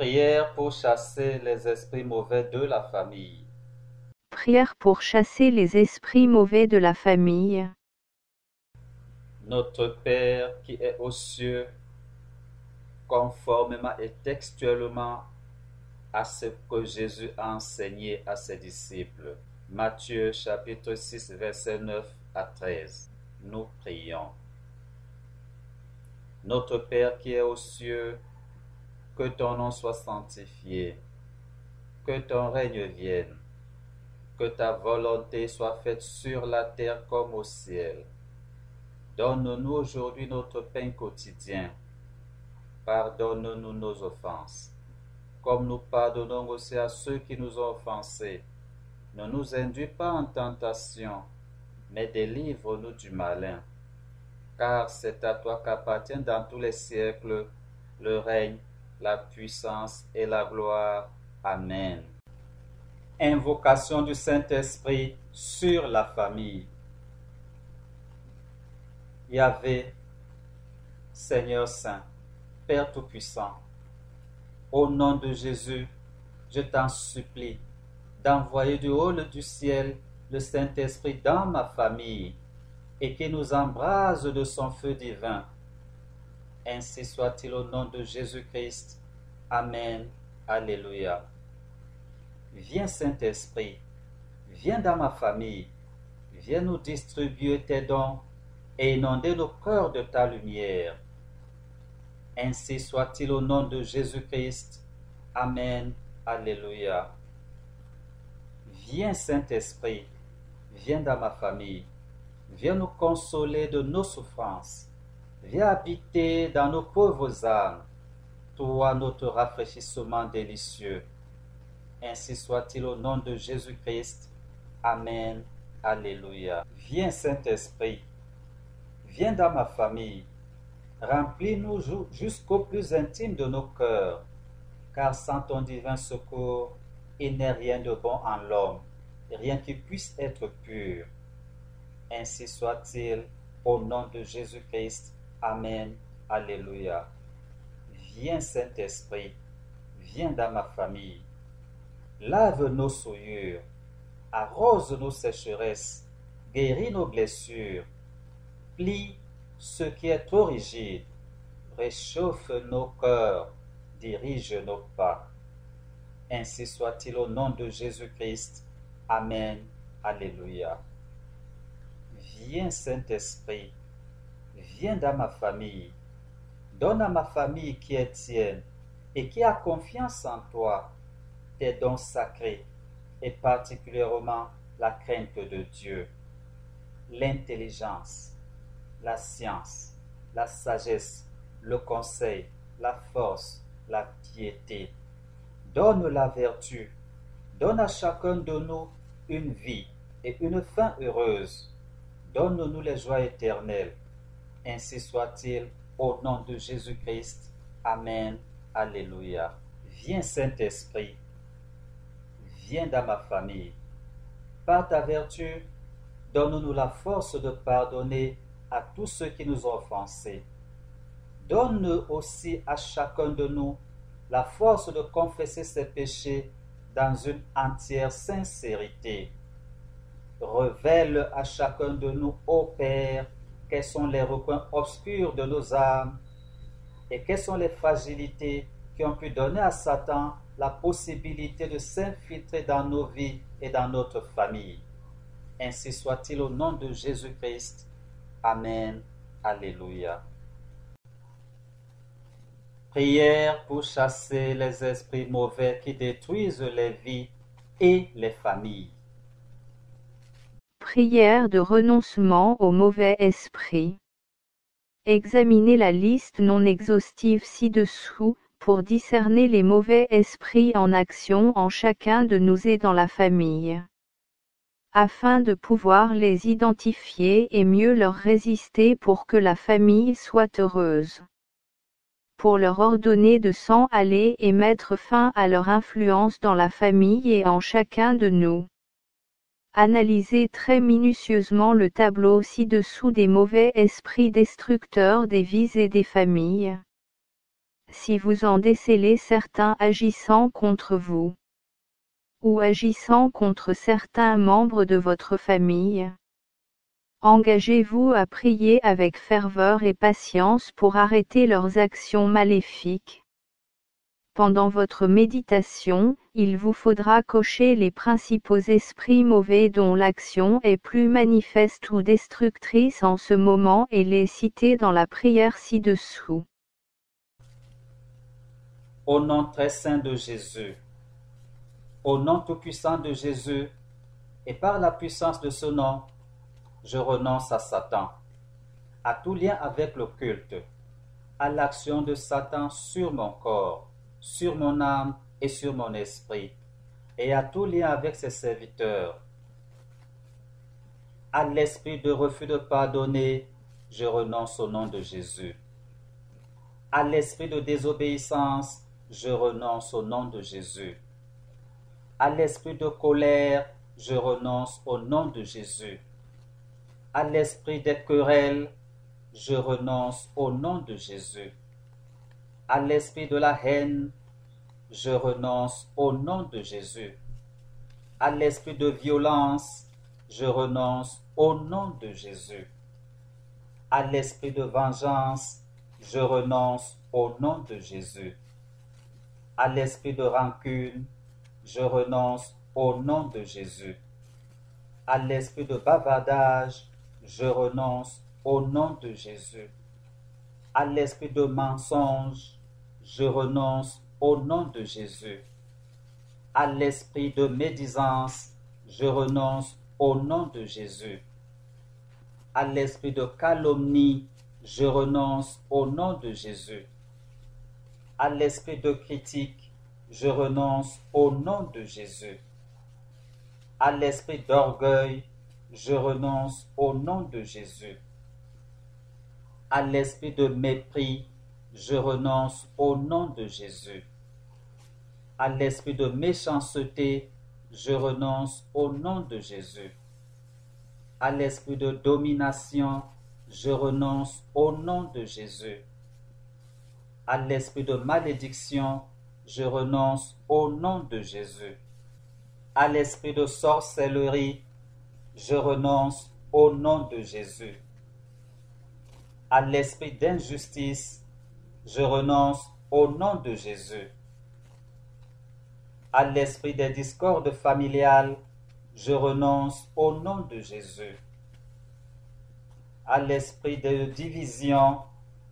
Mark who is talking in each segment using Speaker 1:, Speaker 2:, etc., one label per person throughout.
Speaker 1: Prière pour chasser les esprits mauvais de la famille.
Speaker 2: Prière pour chasser les esprits mauvais de la famille.
Speaker 1: Notre Père qui est aux cieux, conformément et textuellement à ce que Jésus a enseigné à ses disciples. Matthieu chapitre 6 verset 9 à 13. Nous prions. Notre Père qui est aux cieux, que ton nom soit sanctifié, que ton règne vienne, que ta volonté soit faite sur la terre comme au ciel. Donne-nous aujourd'hui notre pain quotidien. Pardonne-nous nos offenses, comme nous pardonnons aussi à ceux qui nous ont offensés. Ne nous induis pas en tentation, mais délivre-nous du malin. Car c'est à toi qu'appartiennent dans tous les siècles le règne, la puissance et la gloire. Amen. Invocation du Saint-Esprit sur la famille. Yahvé, Seigneur Saint, Père Tout-Puissant, au nom de Jésus, je t'en supplie d'envoyer du haut du ciel le Saint-Esprit dans ma famille et qu'il nous embrase de son feu divin. Ainsi soit-il au nom de Jésus-Christ. Amen. Alléluia. Viens Saint-Esprit, viens dans ma famille, viens nous distribuer tes dons et inonder nos cœurs de ta lumière. Ainsi soit-il au nom de Jésus-Christ. Amen. Alléluia. Viens Saint-Esprit, viens dans ma famille, viens nous consoler de nos souffrances, viens habiter dans nos pauvres âmes, toi notre rafraîchissement délicieux. Ainsi soit-il au nom de Jésus-Christ. Amen. Alléluia. Viens Saint-Esprit, viens dans ma famille, remplis-nous jusqu'au plus intime de nos cœurs, car sans ton divin secours, il n'est rien de bon en l'homme, rien qui puisse être pur. Ainsi soit-il, au nom de Jésus-Christ. Amen. Alléluia. Viens Saint-Esprit, viens dans ma famille. Lave nos souillures, arrose nos sécheresses, guéris nos blessures, plie ce qui est trop rigide, réchauffe nos cœurs, dirige nos pas. Ainsi soit-il au nom de Jésus-Christ. Amen. Alléluia. Viens Saint-Esprit, viens dans ma famille. Donne à ma famille qui est tienne et qui a confiance en toi tes dons sacrés et particulièrement la crainte de Dieu, l'intelligence, la science, la sagesse, le conseil, la force, la piété. Donne la vertu, donne à chacun de nous une vie et une fin heureuse. Donne-nous les joies éternelles. Ainsi soit-il, au nom de Jésus-Christ. Amen. Alléluia. Viens Saint-Esprit, viens dans ma famille. Par ta vertu, donne-nous la force de pardonner à tous ceux qui nous ont offensés. Donne aussi à chacun de nous la force de confesser ses péchés dans une entière sincérité. Révèle à chacun de nous, ô Père, quels sont les recoins obscurs de nos âmes et quelles sont les fragilités qui ont pu donner à Satan la possibilité de s'infiltrer dans nos vies et dans notre famille. Ainsi soit-il au nom de Jésus-Christ. Amen. Alléluia. Prière pour chasser les esprits mauvais qui détruisent les vies et les familles.
Speaker 2: Prière de renoncement aux mauvais esprits. Examinez la liste non exhaustive ci-dessous pour discerner les mauvais esprits en action en chacun de nous et dans la famille. Afin de pouvoir les identifier et mieux leur résister pour que la famille soit heureuse pour leur ordonner de s'en aller et mettre fin à leur influence dans la famille et en chacun de nous. Analysez très minutieusement le tableau ci-dessous des mauvais esprits destructeurs des vies et des familles. si vous en décelez certains agissant contre vous ou agissant contre certains membres de votre famille. Engagez-vous à prier avec ferveur et patience pour arrêter leurs actions maléfiques. Pendant votre méditation, il vous faudra cocher les principaux esprits mauvais dont l'action est plus manifeste ou destructrice en ce moment et les citer dans la prière ci-dessous.
Speaker 1: Au nom très saint de Jésus, au nom tout-puissant de Jésus, et par la puissance de ce nom, je renonce à Satan, à tout lien avec le culte, à l'action de Satan sur mon corps, sur mon âme et sur mon esprit, et à tout lien avec ses serviteurs. À l'esprit de refus de pardonner, je renonce au nom de Jésus. À l'esprit de désobéissance, je renonce au nom de Jésus. À l'esprit de colère, je renonce au nom de Jésus. À l'esprit des querelles, je renonce au nom de Jésus. À l'esprit de la haine, je renonce au nom de Jésus. À l'esprit de violence, je renonce au nom de Jésus. À l'esprit de vengeance, je renonce au nom de Jésus. À l'esprit de rancune, je renonce au nom de Jésus. À l'esprit de bavardage, je renonce au nom de Jésus. À l'esprit de mensonge, je renonce au nom de Jésus. À l'esprit de médisance, je renonce au nom de Jésus. À l'esprit de calomnie, je renonce au nom de Jésus. À l'esprit de critique, je renonce au nom de Jésus. À l'esprit d'orgueil, je renonce au nom de Jésus. À l'esprit de mépris, je renonce au nom de Jésus. À l'esprit de méchanceté, je renonce au nom de Jésus. À l'esprit de domination, je renonce au nom de Jésus. À l'esprit de malédiction, je renonce au nom de Jésus. À l'esprit de sorcellerie, je renonce au nom de Jésus. À l'esprit d'injustice, je renonce au nom de Jésus. À l'esprit des discordes familiales, je renonce au nom de Jésus. À l'esprit de division,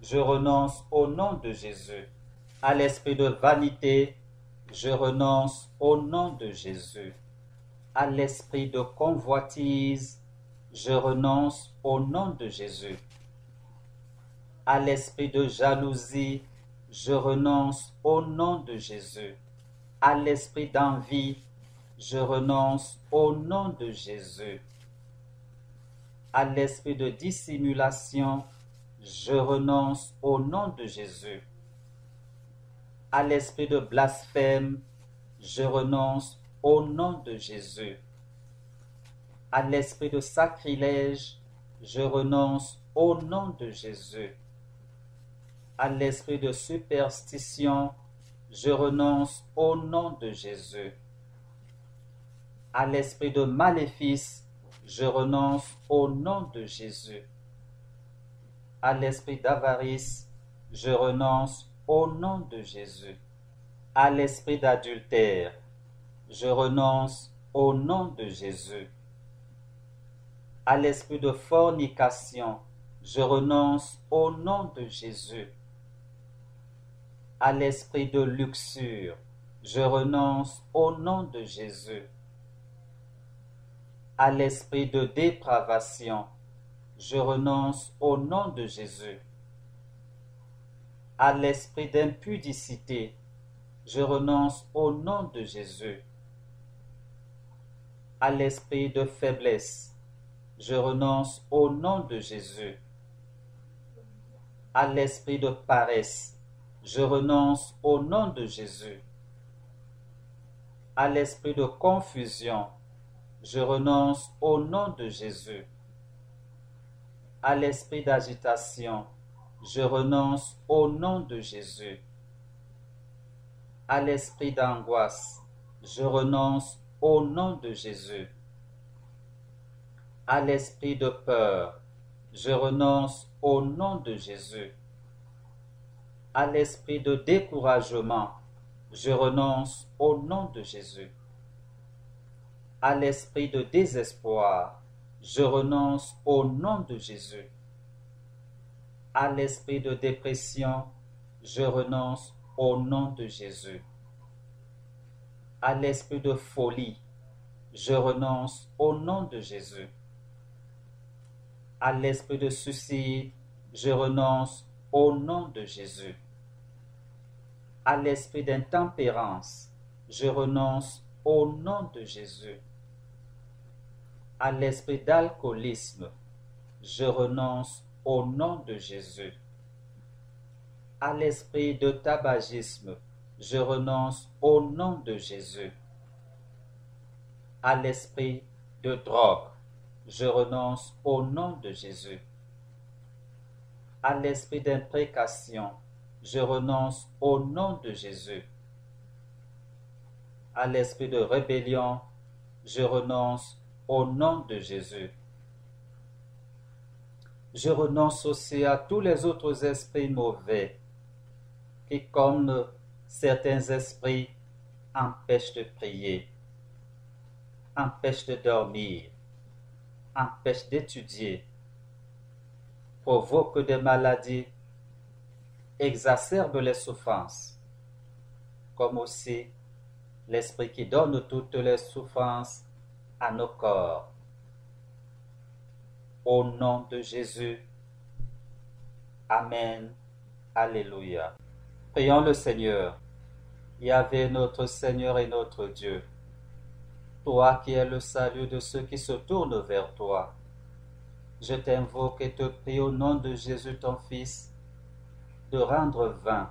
Speaker 1: je renonce au nom de Jésus. À l'esprit de vanité, je renonce au nom de Jésus. À l'esprit de convoitise, je renonce au nom de Jésus. À l'esprit de jalousie, je renonce au nom de Jésus. À l'esprit d'envie, je renonce au nom de Jésus. À l'esprit de dissimulation, je renonce au nom de Jésus. À l'esprit de blasphème, je renonce au nom de Jésus. À l'esprit de sacrilège, je renonce au nom de Jésus à l'esprit de superstition, je renonce au nom de Jésus. À l'esprit de maléfice, je renonce au nom de Jésus. À l'esprit d'avarice, je renonce au nom de Jésus. À l'esprit d'adultère, je renonce au nom de Jésus. À l'esprit de fornication, je renonce au nom de Jésus à l'esprit de luxure, je renonce au nom de Jésus. À l'esprit de dépravation, je renonce au nom de Jésus. À l'esprit d'impudicité, je renonce au nom de Jésus. À l'esprit de faiblesse, je renonce au nom de Jésus. À l'esprit de paresse, je renonce au nom de Jésus. À l'esprit de confusion, je renonce au nom de Jésus. À l'esprit d'agitation, je renonce au nom de Jésus. à l'esprit d'angoisse, je renonce au nom de Jésus. À l'esprit de peur, je renonce au nom de Jésus. À l'esprit de découragement, je renonce au nom de Jésus. À l'esprit de désespoir, je renonce au nom de Jésus. À l'esprit de dépression, je renonce au nom de Jésus. À l'esprit de folie, je renonce au nom de Jésus. À l'esprit de suicide, je renonce au nom de Jésus. À l'esprit d'intempérance, je renonce au nom de Jésus. À l'esprit d'alcoolisme, je renonce au nom de Jésus. À l'esprit de tabagisme, je renonce au nom de Jésus. À l'esprit de drogue, je renonce au nom de Jésus. À l'esprit d'imprécation, je renonce au nom de Jésus. À l'esprit de rébellion, je renonce au nom de Jésus. Je renonce aussi à tous les autres esprits mauvais qui, comme certains esprits, empêchent de prier, empêchent de dormir, empêchent d'étudier, provoquent des maladies, exacerbent les souffrances, comme aussi l'esprit qui donne toutes les souffrances à nos corps. Au nom de Jésus. Amen. Alléluia. Prions le Seigneur. Yahvé notre Seigneur et notre Dieu. Toi qui es le salut de ceux qui se tournent vers toi. Je t'invoque et te prie au nom de Jésus ton Fils de rendre vain,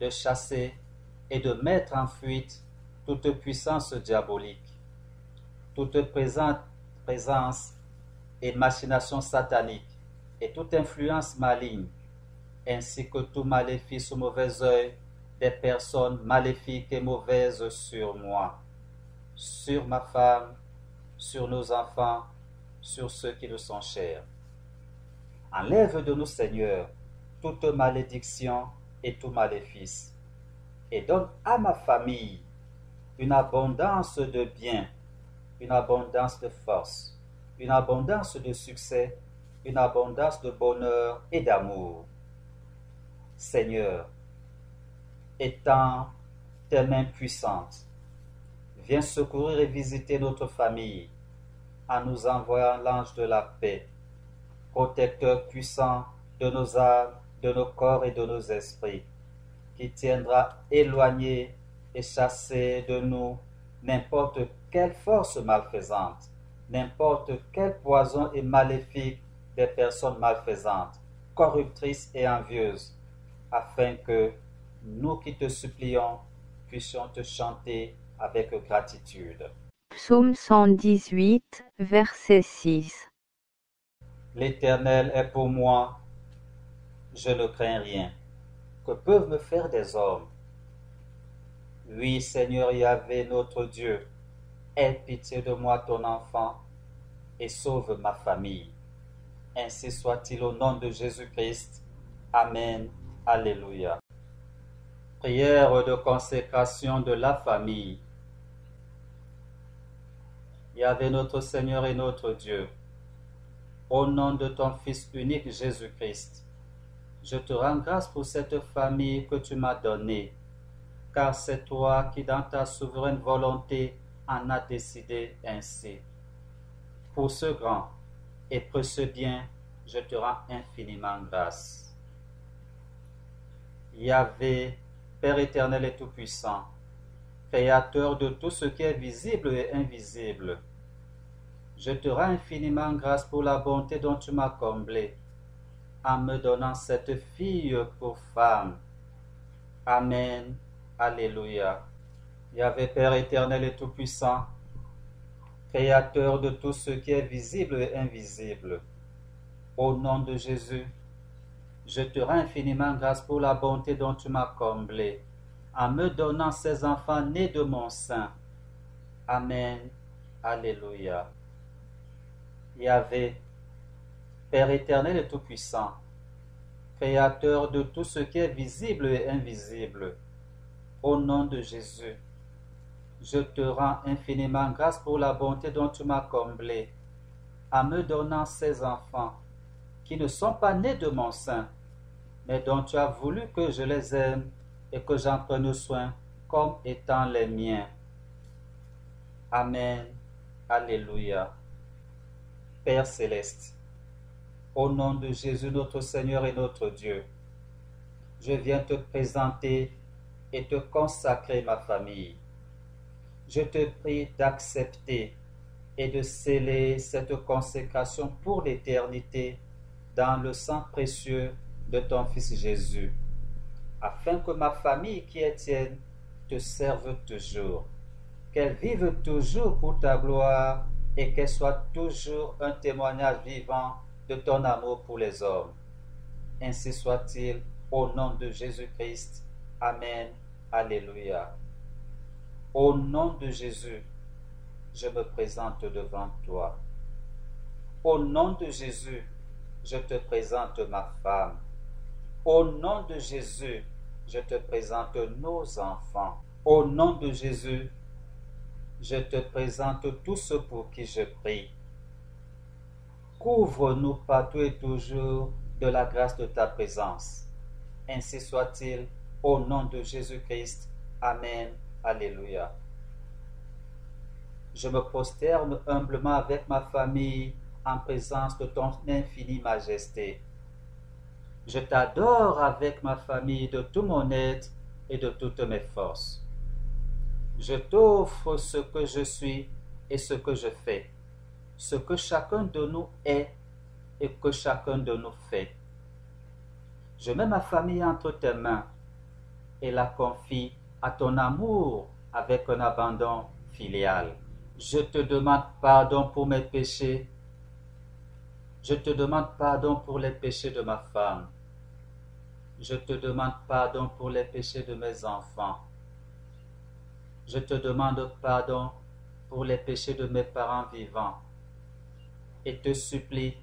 Speaker 1: de chasser et de mettre en fuite toute puissance diabolique, toute présence et machination satanique et toute influence maligne, ainsi que tout maléfice ou mauvais œil des personnes maléfiques et mauvaises sur moi, sur ma femme, sur nos enfants, sur ceux qui nous sont chers. Enlève de nous, Seigneur, toute malédiction et tout maléfice, et donne à ma famille une abondance de biens, une abondance de force, une abondance de succès, une abondance de bonheur et d'amour. Seigneur, étends tes mains puissantes, viens secourir et visiter notre famille en nous envoyant l'ange de la paix, protecteur puissant de nos âmes, de nos corps et de nos esprits, qui tiendra éloigné et chassé de nous n'importe quelle force malfaisante n'importe quel poison est maléfique des personnes malfaisantes, corruptrices et envieuses, afin que nous qui te supplions puissions te chanter avec gratitude.
Speaker 2: Psaume 118, verset 6.
Speaker 1: L'Éternel est pour moi, je ne crains rien. Que peuvent me faire des hommes? Oui, Seigneur Yahvé, notre Dieu, Aie pitié de moi, ton enfant, et sauve ma famille. Ainsi soit-il au nom de Jésus-Christ. Amen. Alléluia. Prière de consécration de la famille. Yahvé notre Seigneur et notre Dieu, au nom de ton Fils unique Jésus-Christ, je te rends grâce pour cette famille que tu m'as donnée, car c'est toi qui, dans ta souveraine volonté, en a décidé ainsi. Pour ce grand et précieux bien, je te rends infiniment grâce. Yahvé, Père éternel et tout-puissant, Créateur de tout ce qui est visible et invisible, je te rends infiniment grâce pour la bonté dont tu m'as comblé, en me donnant cette fille pour femme. Amen. Alléluia. Yahvé Père éternel et tout-puissant, Créateur de tout ce qui est visible et invisible, au nom de Jésus, je te rends infiniment grâce pour la bonté dont tu m'as comblé, en me donnant ces enfants nés de mon sein. Amen. Alléluia. Yahvé, Père éternel et tout-puissant, Créateur de tout ce qui est visible et invisible, au nom de Jésus, je te rends infiniment grâce pour la bonté dont tu m'as comblé, en me donnant ces enfants qui ne sont pas nés de mon sein, mais dont tu as voulu que je les aime et que j'en prenne soin comme étant les miens. Amen. Alléluia. Père céleste, au nom de Jésus notre Seigneur et notre Dieu, je viens te présenter et te consacrer ma famille. Je te prie d'accepter et de sceller cette consécration pour l'éternité dans le sang précieux de ton Fils Jésus, afin que ma famille qui est tienne te serve toujours, qu'elle vive toujours pour ta gloire et qu'elle soit toujours un témoignage vivant de ton amour pour les hommes. Ainsi soit-il, au nom de Jésus-Christ. Amen. Alléluia. Au nom de Jésus, je me présente devant toi. Au nom de Jésus, je te présente ma femme. Au nom de Jésus, je te présente nos enfants. Au nom de Jésus, je te présente tous ceux pour qui je prie. Couvre-nous partout et toujours de la grâce de ta présence. Ainsi soit-il, au nom de Jésus-Christ. Amen. Alléluia. Je me prosterne humblement avec ma famille en présence de ton infinie majesté. Je t'adore avec ma famille de tout mon être et de toutes mes forces. Je t'offre ce que je suis et ce que je fais, ce que chacun de nous est et que chacun de nous fait. Je mets ma famille entre tes mains et la confie à ton amour avec un abandon filial. Je te demande pardon pour mes péchés. Je te demande pardon pour les péchés de ma femme. Je te demande pardon pour les péchés de mes enfants. Je te demande pardon pour les péchés de mes parents vivants et te supplie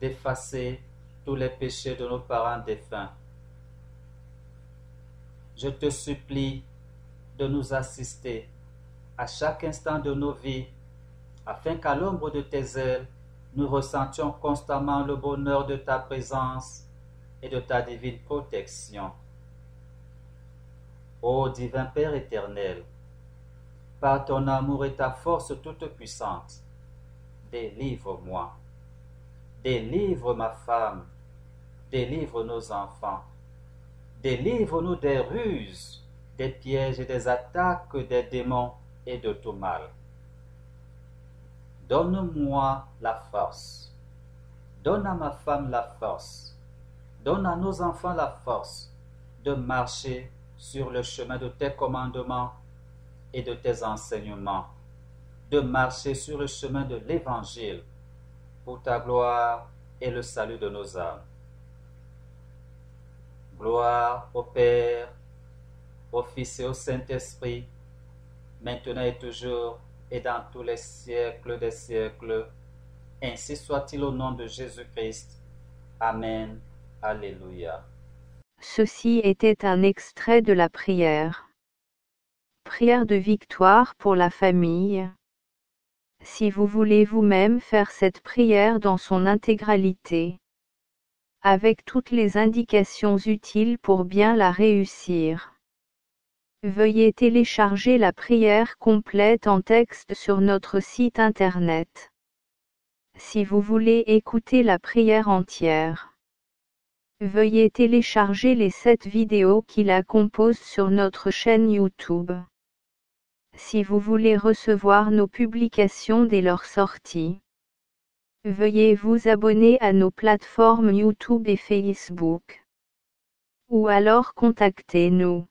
Speaker 1: d'effacer tous les péchés de nos parents défunts. Je te supplie de nous assister à chaque instant de nos vies, afin qu'à l'ombre de tes ailes, nous ressentions constamment le bonheur de ta présence et de ta divine protection. Ô divin Père éternel, par ton amour et ta force toute puissante, délivre-moi. Délivre ma femme, délivre nos enfants, délivre-nous des ruses, des pièges et des attaques des démons et de tout mal. Donne-moi la force. Donne à ma femme la force. Donne à nos enfants la force de marcher sur le chemin de tes commandements et de tes enseignements, de marcher sur le chemin de l'Évangile pour ta gloire et le salut de nos âmes. Gloire au Père, au Fils et au Saint-Esprit, maintenant et toujours et dans tous les siècles des siècles. Ainsi soit-il au nom de Jésus-Christ. Amen. Alléluia.
Speaker 2: Ceci était un extrait de la prière. Prière de victoire pour la famille. Si vous voulez vous-même faire cette prière dans son intégralité, avec toutes les indications utiles pour bien la réussir. Veuillez télécharger la prière complète en texte sur notre site internet. Si vous voulez écouter la prière entière, veuillez télécharger les sept vidéos qui la composent sur notre chaîne YouTube. Si vous voulez recevoir nos publications dès leur sortie, veuillez vous abonner à nos plateformes YouTube et Facebook. Ou alors contactez-nous